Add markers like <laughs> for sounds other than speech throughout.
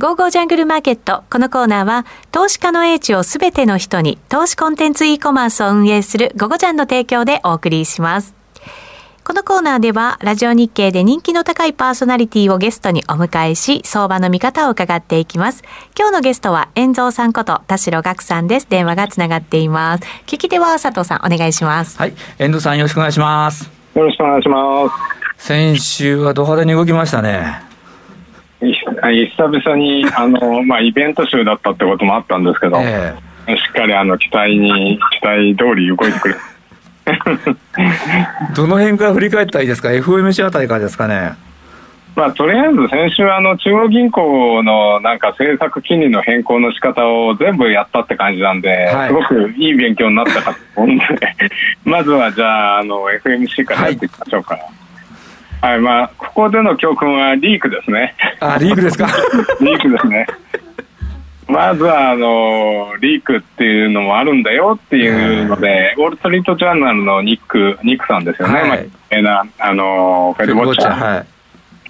ゴーゴージャングルマーケット。このコーナーは、投資家の英知をすべての人に、投資コンテンツ e コマースを運営するゴゴジャンの提供でお送りします。このコーナーでは、ラジオ日経で人気の高いパーソナリティをゲストにお迎えし、相場の見方を伺っていきます。今日のゲストは、遠蔵さんこと田代岳さんです。電話がつながっています。聞き手は佐藤さん、お願いします。はい。遠蔵さん、よろしくお願いします。よろしくお願いします。先週はド派手に動きましたね。久々にあの、<laughs> まあ、イベント集だったってこともあったんですけど、えー、しっかりあの期待に期待通り動いてくれ。<laughs> どの辺から振り返ったらいいですか？FOMC あたりからですかね？まあ、とりあえず先週あの中央銀行のなんか政策金利の変更の仕方を全部やったって感じなんで、はい、すごくいい勉強になったかと思うんで <laughs> まずはじゃああの FMC からやっていきましょうか。はいはい、まあ、ここでの教訓はリークですね。あ、リークですか？<laughs> リークですね。まずは、あの、リークっていうのもあるんだよっていうので、ウォール・ストリート・ジャーナルのニック、ニックさんですよね。はい、まあ、あの、フェルボッチャー。はい。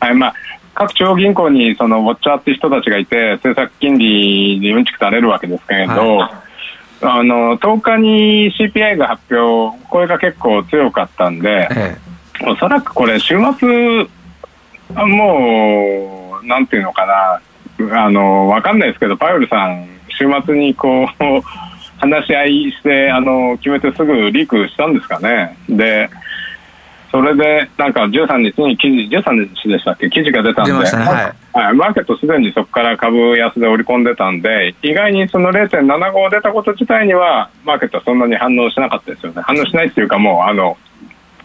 はい、まあ、各地方銀行にそのウォッチャーって人たちがいて、政策金利でうんちくされるわけですけれど、はいあの10日に CPI が発表、これが結構強かったんで、ええおそらくこれ、週末、もう、なんていうのかな、あの、わかんないですけど、パウエルさん、週末にこう、話し合いして、あの、決めてすぐリークしたんですかね。で、それで、なんか13日に記事、13日でしたっけ、記事が出たんで、ね、はい、はい、マーケットすでにそこから株安で織り込んでたんで、意外にその0.75出たこと自体には、マーケットはそんなに反応しなかったですよね。反応しないっていうか、もう、あの、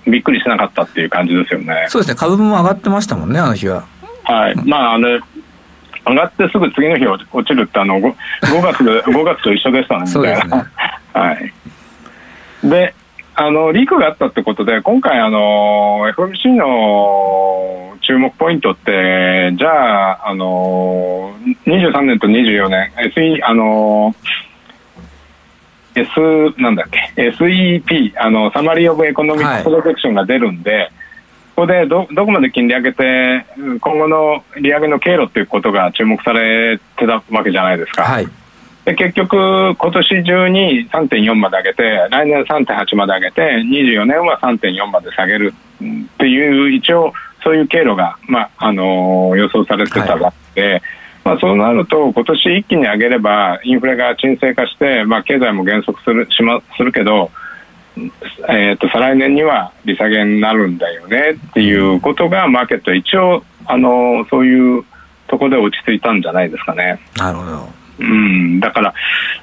びっくりしなかったっていう感じですよね。そうですね、株も上がってましたもんね、あの日は。はい、まあ、あの、上がってすぐ次の日落ちるってあの 5, 5月で <laughs> 5月と一緒でしたねみたいな。ね、<laughs> はい。で、あのリークがあったってことで今回あの FMC の注目ポイントってじゃああの23年と24年 SE あの S なんだっけ？SEP あのサマリー・オブ・エコノミック・プロジェクションが出るんで、はい、ここでどどこまで金利上げて今後の利上げの経路っていうことが注目されてたわけじゃないですか。はい。で結局、今年中に3.4まで上げて、来年3.8まで上げて、24年は3.4まで下げるっていう、一応、そういう経路が、まああのー、予想されてたわけで、はいまあ、そうなると、今年一気に上げれば、インフレが沈静化して、まあ、経済も減速するしまするけど、えーと、再来年には利下げになるんだよねっていうことが、マーケット、一応あの、そういうところで落ち着いたんじゃないですかね。なるほどうん、だから、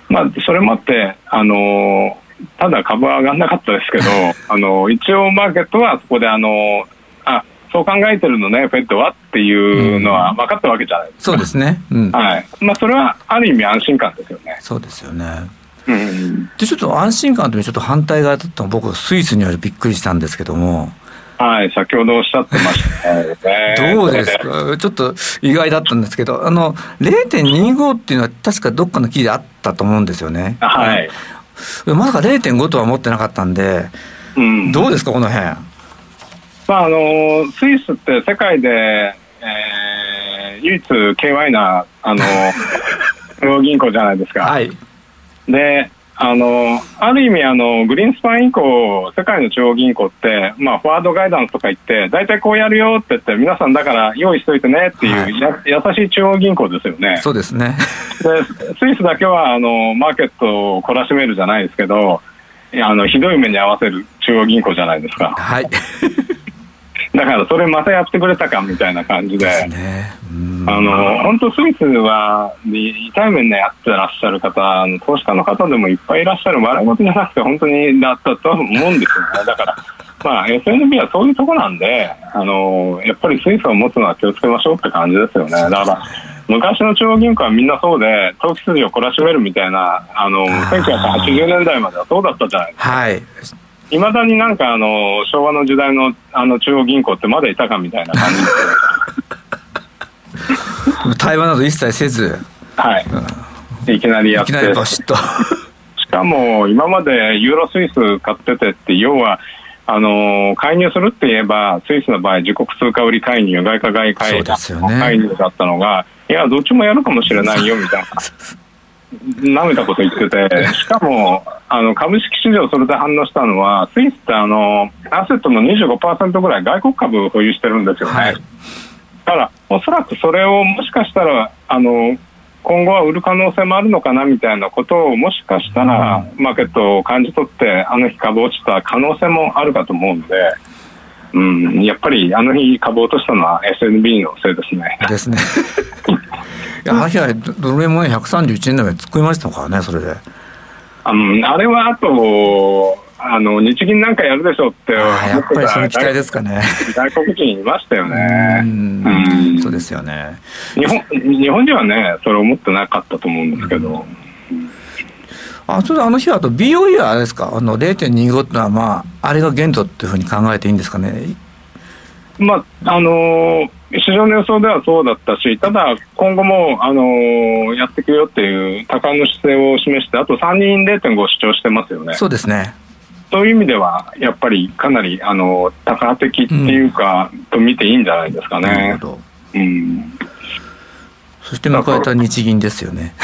まあ、それもあって、あのただ株は上がらなかったですけど、<laughs> あの一応マーケットはそこであのあそう考えてるのね、フェットはっていうのは分かったわけじゃないですか。そうですね。うん、はい。まあ、それはある意味安心感ですよね。そうですよね。うん、でちょっと安心感とちょっと反対側だったの僕スイスにはびっくりしたんですけども。はい先ほどおっしゃってましたね。どうですか？ちょっと意外だったんですけどあの0.25っていうのは確かどっかの記事であったと思うんですよね。はい。まさか0.5とは思ってなかったんで、うん、どうですかこの辺？まあ、あのスイスって世界で、えー、唯一 KY なあの <laughs> 中央銀行じゃないですか。はい、であのある意味あの、グリーンスパン以降、世界の中央銀行って、まあ、フォワードガイダンスとか言って、大体こうやるよって言って、皆さんだから用意しといてねっていう、はい、優しい中央銀行ですよね。そうですねでスイスだけはあのマーケットを懲らしめるじゃないですけど、あのひどい目に合わせる中央銀行じゃないですか。はいだからそれまたやってくれたかみたいな感じで、ね、あの本当、スイスは痛い目でやってらっしゃる方、投資家の方でもいっぱいいらっしゃる、笑い事じゃなくて、本当にだったと思うんですよね。だからまあ、SNB はそういうとこなんで、あのやっぱりスイスを持つのは気をつけましょうって感じですよね。だから昔の中央銀行はみんなそうで、投機筋を懲らしめるみたいな、あの1980年代まではそうだったじゃないですか。はいいまだになんかあの昭和の時代のあの中央銀行ってまだいたかみたいな感じ。で <laughs> 対話など一切せず。はい、うん、いきなりやって。いきなりバシッと。<laughs> しかも今までユーロスイス買っててって要はあの介入するって言えば、スイスの場合、自国通貨売り介入、外貨買い介入だったのが、いや、どっちもやるかもしれないよみたいな、<laughs> なめたこと言ってて、しかもあの株式市場、それで反応したのは、スイスってあのアセットの25%ぐらい外国株を保有してるんですよね。はい、だから、おそらくそれをもしかしたら、あの今後は売る可能性もあるのかなみたいなことをもしかしたらマーケットを感じ取ってあの日株落ちた可能性もあるかと思うんで。うん、やっぱりあの日株落としたのは SNB のせいですね。ですね。あの日はドル円もね131円台まで突っ込みましたからねそれで。ああれはあとあの日銀なんかやるでしょうってやっぱりその期待ですかね。外国人いましたよね。うんそうですよね。日本日本人はねそれ思ってなかったと思うんですけど、あそれあの日はあと BOE はあれですか？あの0.25っていうのはまああれが限度っていうふうに考えていいんですかね？まああのー市場の予想ではそうだったし、ただ今後も、あのー、やっていくよっていう多感の姿勢を示して、あと3人0.5主張してますよね。そうですね。そういう意味では、やっぱりかなりあの多感的っていうか、うん、と見ていいんじゃないですかね。なるほど。うん。そして迎えた日銀ですよね。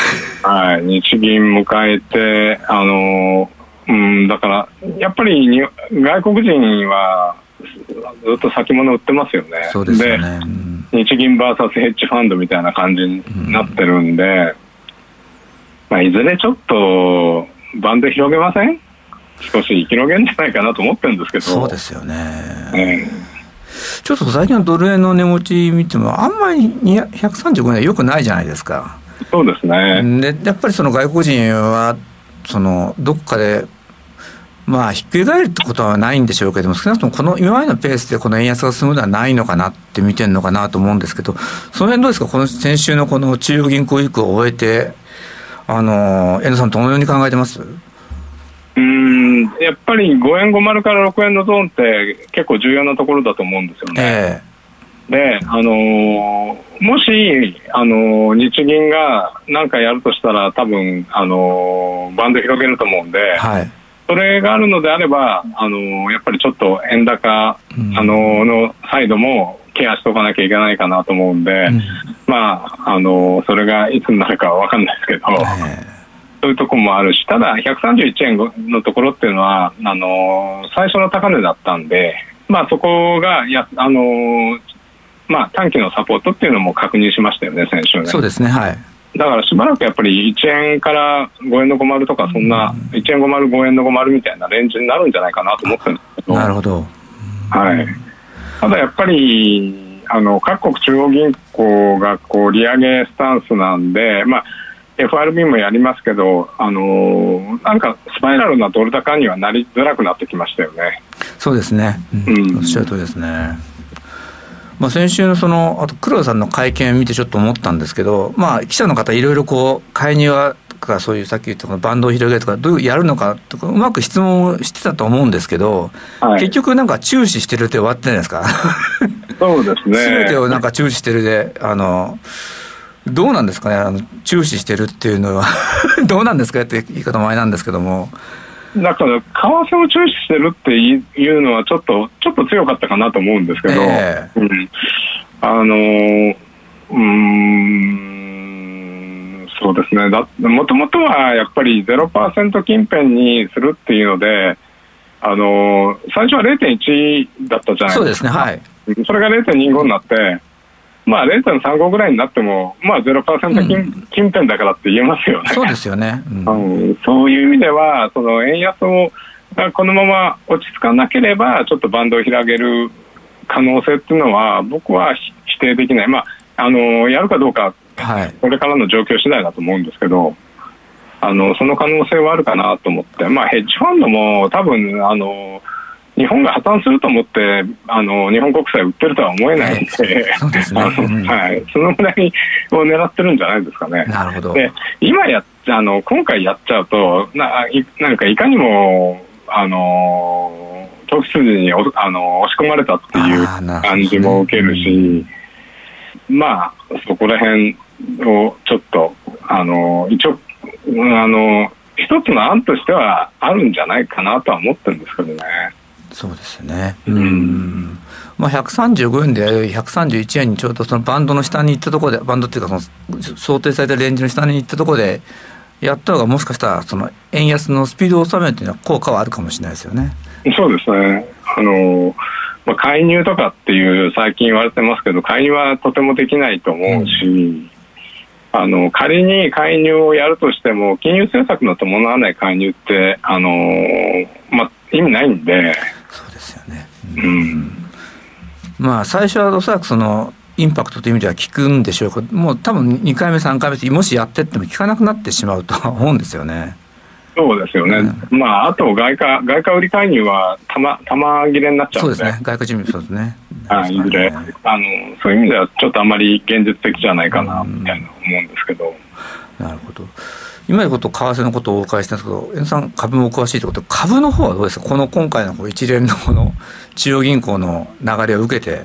はい、日銀迎えて、あの、うん、だから、やっぱりに外国人は、ずっと先物売ってますよね。そうですよね。うん、日銀 VS ヘッジファンドみたいな感じになってるんで、うん、まあ、いずれちょっとバンド広げません？少し広げるんじゃないかなと思ってるんですけど。そうですよね。うんちょっと最近のドル円の値持ち見ても、あんまり135円はよくないじゃないですか。そうですね。で、やっぱりその外国人は、その、どっかでまあ、ひっくり返るってことはないんでしょうけども、少なくともこの今までのペースでこの円安が進むのはないのかなって見てるのかなと思うんですけど、その辺どうですか、この先週のこの中央銀行以降を終えて、あの、遠藤さん、どのように考えてます？うんやっぱり5円50から6円のゾーンって結構重要なところだと思うんですよね。えー、で、あのー、もし、あのー、日銀が何かやるとしたら多分、あのバンド広げると思うんで、はいそれがあるのであれば、あのやっぱりちょっと円高、うん、あののサイドもケアしておかなきゃいけないかなと思うんで、うん、まあ、あのそれがいつになるかは分かんないですけど、そういうところもあるし、ただ131円のところっていうのは、あの最初の高値だったんで、まあ、そこがや、あのまあ、短期のサポートっていうのも確認しましたよね、先週ね。そうですね、はい。だからしばらくやっぱり1円から5円の50とか、そんな1円50、5円の50みたいなレンジになるんじゃないかなと思ってるんですけど、なるほど、はい、ただやっぱりあの各国中央銀行がこう利上げスタンスなんで、まあ、FRB もやりますけど、あのなんかスパイラルなドル高にはなりづらくなってきましたよね。そうですね、うん、おっしゃるとりですね。まあ、先週のそのあと黒田さんの会見を見てちょっと思ったんですけど、まあ、記者の方いろいろこう介入はかそういうさっき言ったバンドを広げるとかどうやるのかとかうまく質問してたと思うんですけど、はい、結局なんか注視してるって終わってないですか？そうですね。全てをなんか注視してるであのどうなんですかね？あの注視してるっていうのは <laughs> どうなんですか？って言い方前なんですけども。だから、為替を注視してるっていうのは、ちょっと、ちょっと強かったかなと思うんですけど、えー、うん、あのうん、そうですね、もともとはやっぱり0%近辺にするっていうので、あの最初は0.1だったじゃないですか。そうですね、はい。それが0.25になって、まあ、0.35ぐらいになっても、まあ0、0%近,、うん、近辺だからって言えますよね。そうですよね、うん、そういう意味では、その円安をこのまま落ち着かなければ、ちょっとバンドを広げる可能性っていうのは、僕は否定できない、まあ、あのやるかどうか、これからの状況次第だと思うんですけど、あのその可能性はあるかなと思って、まあ、ヘッジファンドも多分あの日本が破綻すると思ってあの日本国債売ってるとは思えないんで、そのぐらいを狙ってるんじゃないですかね。なるほど。で今やあの今回やっちゃうとななんかいかにもあの長期筋におあの押し込まれたっていう感じも受けるし、まあそこら辺をちょっとあの一応あの一つの案としてはあるんじゃないかなとは思ってるんですけどね。そうですね。うん。まあ、135円で131円にちょうどそのバンドの下に行ったところで、バンドっていうかその想定されたレンジの下に行ったところで、やったのがもしかしたらその円安のスピードを収めるというのは効果はあるかもしれないですよね。そうですね。あのまあ、介入とかっていう最近言われてますけど介入はとてもできないと思うし、うん、あの仮に介入をやるとしても金融政策の伴わない介入ってあの、まあ、意味ないんでそうん、うん、まあ最初はおそらくそのインパクトという意味では効くんでしょうけどもう多分2回目3回目もしやってっても効かなくなってしまうと <laughs> 思うんですよね。そうですよね、うん、まあ、あと外貨外貨売り介入はたま玉切れになっちゃうんで、そうですね、外貨準備、そうですね。あいずれあの、そういう意味では、ちょっとあまり現実的じゃないかなみたいな思うんですけど。なるほど。今のこと、為替のことをお伺いしたんですけど、円さん、株も詳しいということで、株の方はどうですか、この今回の一連のこの中央銀行の流れを受けて、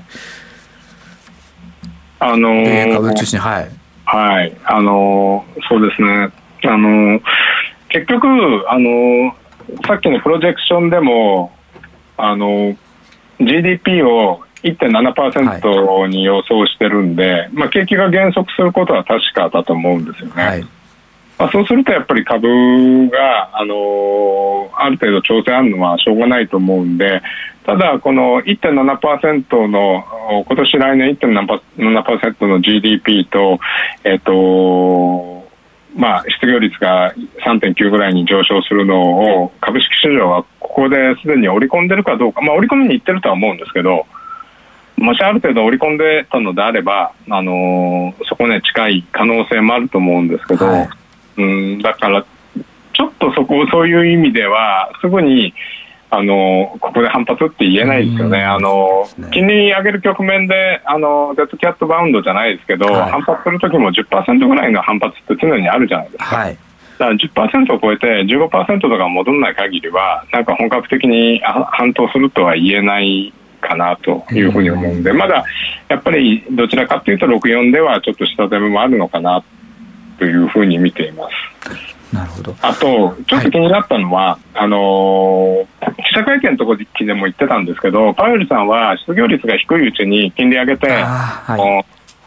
あのー、株中心はい、はい、あのー、そうですね、あのー結局、あのさっきのプロジェクションでも、あの GDP を1.7%に予想してるんで、まあ、景気が減速することは確かだと思うんですよね。はい、まあ、そうするとやっぱり株が、あのある程度調整あるのはしょうがないと思うんで、ただ、この1.7%の、今年来年1.7%の GDP と、えっ、と、まあ、失業率が3.9ぐらいに上昇するのを株式市場はここですでに織り込んでるかどうか、まあ、織り込みにいってるとは思うんですけどもしある程度織り込んでたのであれば、あのー、そこね近い可能性もあると思うんですけど、はい、うんだからちょっとそこそういう意味ではすぐにあのここで反発って言えないですよね、あの金利上げる局面であのデッドキャットバウンドじゃないですけど、はい、反発するときも10%ぐらいの反発って常にあるじゃないですか。はい。だから10%を超えて15%とか戻らない限りは、なんか本格的に反騰するとは言えないかなというふうに思うんで、まだやっぱりどちらかというと、64ではちょっと下攻めもあるのかなというふうに見ています。なるほど。あと、ちょっと気になったのは、はい、あの記者会見のところでも言ってたんですけど、パウエルさんは失業率が低いうちに金利上げて、は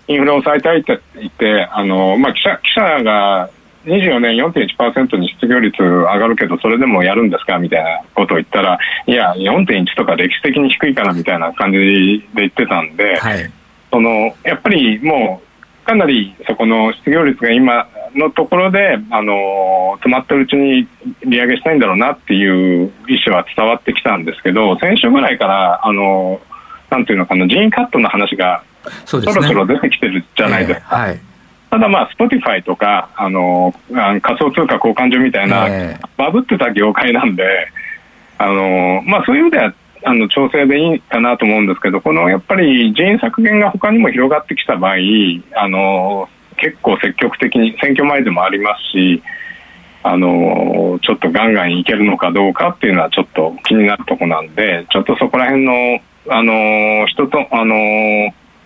い、インフレを抑えたいって言って、あのまあ、記者記者が 24. 年4.1%に失業率上がるけど、それでもやるんですかみたいなことを言ったら、いや、4.1とか歴史的に低いからみたいな感じで言ってたんで、はい、そのやっぱりもう、かなりそこの失業率が今、のところで、あの止まってるうちに利上げしたいんだろうなっていう意思は伝わってきたんですけど、先週ぐらいから、あのなんていうのかな、人員カットの話がそろそろ出てきてるじゃないですか。はい。ただまあ、スポティファイとか、あの仮想通貨交換所みたいな、バブってた業界なんで、あのまあ、そういう意味ではあの調整でいいかなと思うんですけど、このやっぱり人員削減が他にも広がってきた場合、あの結構積極的に選挙前でもありますしあのちょっとガンガンいけるのかどうかっていうのはちょっと気になるとこなんでちょっとそこら辺のあの人とあの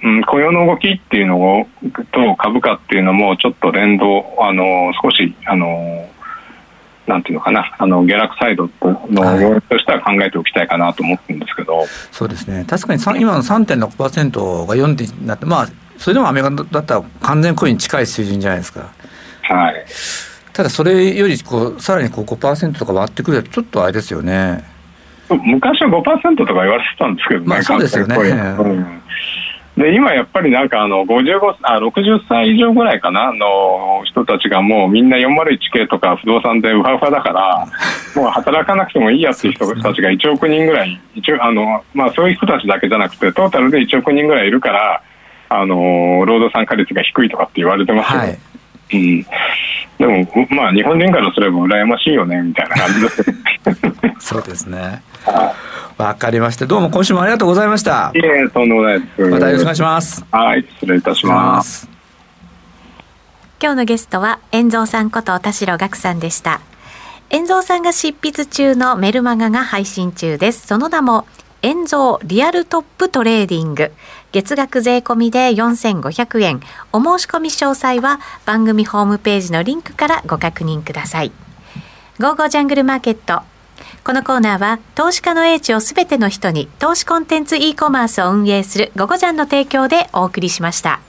うん、雇用の動きっていうのをと株価っていうのもちょっと連動あの少しあのなんていうのかな、あの下落サイドの要因としては考えておきたいかなと思ってるんですけど、はい、そうですね、確かに今の3.6%が4点になって、まあ、それでもアメリカだったら完全雇用に近い水準じゃないですか。はい、ただそれよりこうさらにこう5%とか割ってくるとちょっとあれですよね。昔は5%とか言われてたんですけどね、まあ、そうですよね。うんで今やっぱりなんかあの55あ60歳以上ぐらいかなの人たちがもうみんな 401K とか不動産でウハウハだから <laughs> もう働かなくてもいいやっていう人たちが1億人ぐらい一応あの、まあ、そういう人たちだけじゃなくてトータルで1億人ぐらいいるからあの労働参加率が低いとかって言われてますけど、はい、うん、でもまあ日本人からすれば羨ましいよねみたいな感じです <laughs> そうですね。わかりました。どうも今週もありがとうございました。いえとんでもないです。またよろしくお願いします。はい失礼いたします。今日のゲストは遠蔵さんこと田代岳さんでした。遠蔵さんが執筆中のメルマガが配信中です。その名も円蔵リアルトップトレーディング。月額税込みで4500円。お申し込み詳細は番組ホームページのリンクからご確認ください。ゴーゴージャングルマーケット。このコーナーは投資家の英知をすべての人に投資コンテンツ e コマースを運営するゴゴジャンの提供でお送りしました。